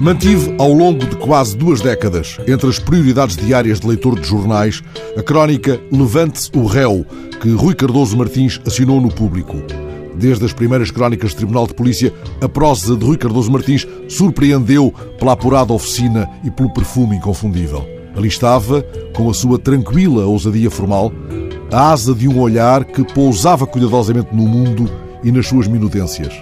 Mantive ao longo de quase duas décadas, entre as prioridades diárias de leitor de jornais, a crónica Levante-se o Réu, que Rui Cardoso Martins assinou no público. Desde as primeiras crónicas de Tribunal de Polícia, a prosa de Rui Cardoso Martins surpreendeu pela apurada oficina e pelo perfume inconfundível. Ali estava, com a sua tranquila ousadia formal, a asa de um olhar que pousava cuidadosamente no mundo e nas suas minudências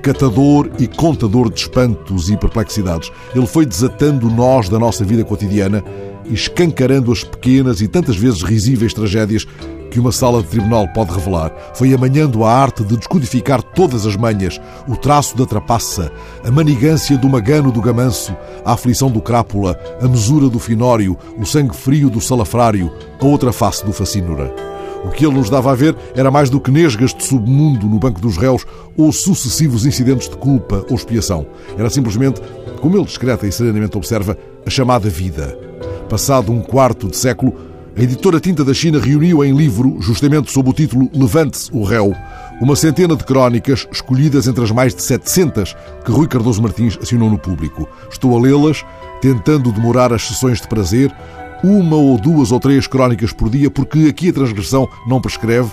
catador e contador de espantos e perplexidades. Ele foi desatando nós da nossa vida cotidiana e escancarando as pequenas e tantas vezes risíveis tragédias que uma sala de tribunal pode revelar. Foi amanhando a arte de descodificar todas as manhas, o traço da trapaça, a manigância do magano do gamanço, a aflição do crápula, a mesura do finório, o sangue frio do salafrário, a outra face do facínora. O que ele nos dava a ver era mais do que nesgas de submundo no banco dos réus ou sucessivos incidentes de culpa ou expiação. Era simplesmente, como ele discreta e serenamente observa, a chamada vida. Passado um quarto de século, a editora Tinta da China reuniu em livro, justamente sob o título Levante-se o réu, uma centena de crónicas escolhidas entre as mais de 700 que Rui Cardoso Martins assinou no público. Estou a lê-las, tentando demorar as sessões de prazer, uma ou duas ou três crónicas por dia, porque aqui a transgressão não prescreve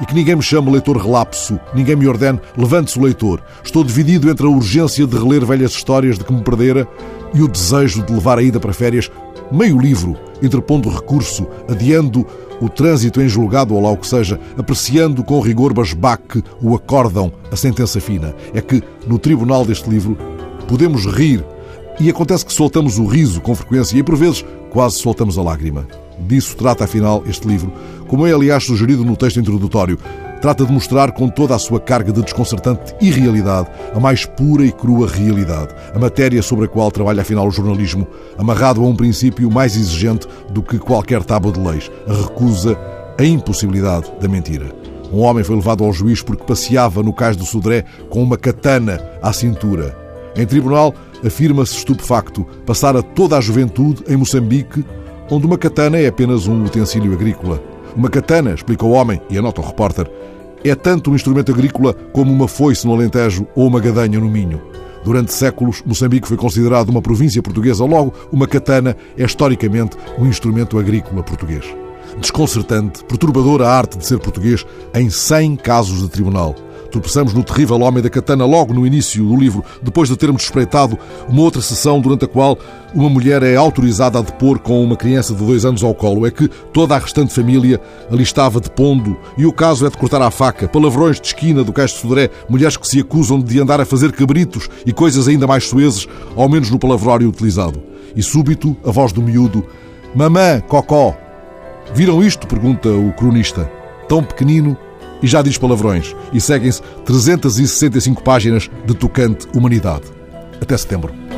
e que ninguém me chame leitor relapso, ninguém me ordene levante-se o leitor. Estou dividido entre a urgência de reler velhas histórias de que me perdera e o desejo de levar a ida para férias meio livro, interpondo recurso, adiando o trânsito em julgado ou lá o que seja, apreciando com rigor basbaque o acórdão, a sentença fina. É que, no tribunal deste livro, podemos rir e acontece que soltamos o riso com frequência e, por vezes, quase soltamos a lágrima. Disso trata, afinal, este livro, como é, aliás, sugerido no texto introdutório. Trata de mostrar com toda a sua carga de desconcertante irrealidade a mais pura e crua realidade, a matéria sobre a qual trabalha, afinal, o jornalismo, amarrado a um princípio mais exigente do que qualquer tábua de leis, a recusa, a impossibilidade da mentira. Um homem foi levado ao juiz porque passeava no cais do Sodré com uma katana à cintura. Em tribunal, afirma-se estupefacto passar a toda a juventude em Moçambique, onde uma katana é apenas um utensílio agrícola. Uma katana, explica o homem, e anota o repórter, é tanto um instrumento agrícola como uma foice no Alentejo ou uma gadanha no Minho. Durante séculos, Moçambique foi considerado uma província portuguesa, logo, uma katana é historicamente um instrumento agrícola português. Desconcertante, perturbadora a arte de ser português em 100 casos de tribunal. Tropeçamos no terrível Homem da Katana logo no início do livro, depois de termos espreitado uma outra sessão durante a qual uma mulher é autorizada a depor com uma criança de dois anos ao colo. É que toda a restante família ali estava depondo e o caso é de cortar à faca. Palavrões de esquina do Cais de Sodré, mulheres que se acusam de andar a fazer cabritos e coisas ainda mais suezes, ao menos no palavrório utilizado. E súbito, a voz do miúdo: Mamã, cocó. Viram isto? pergunta o cronista. Tão pequenino e já diz palavrões. E seguem-se 365 páginas de tocante humanidade. Até setembro.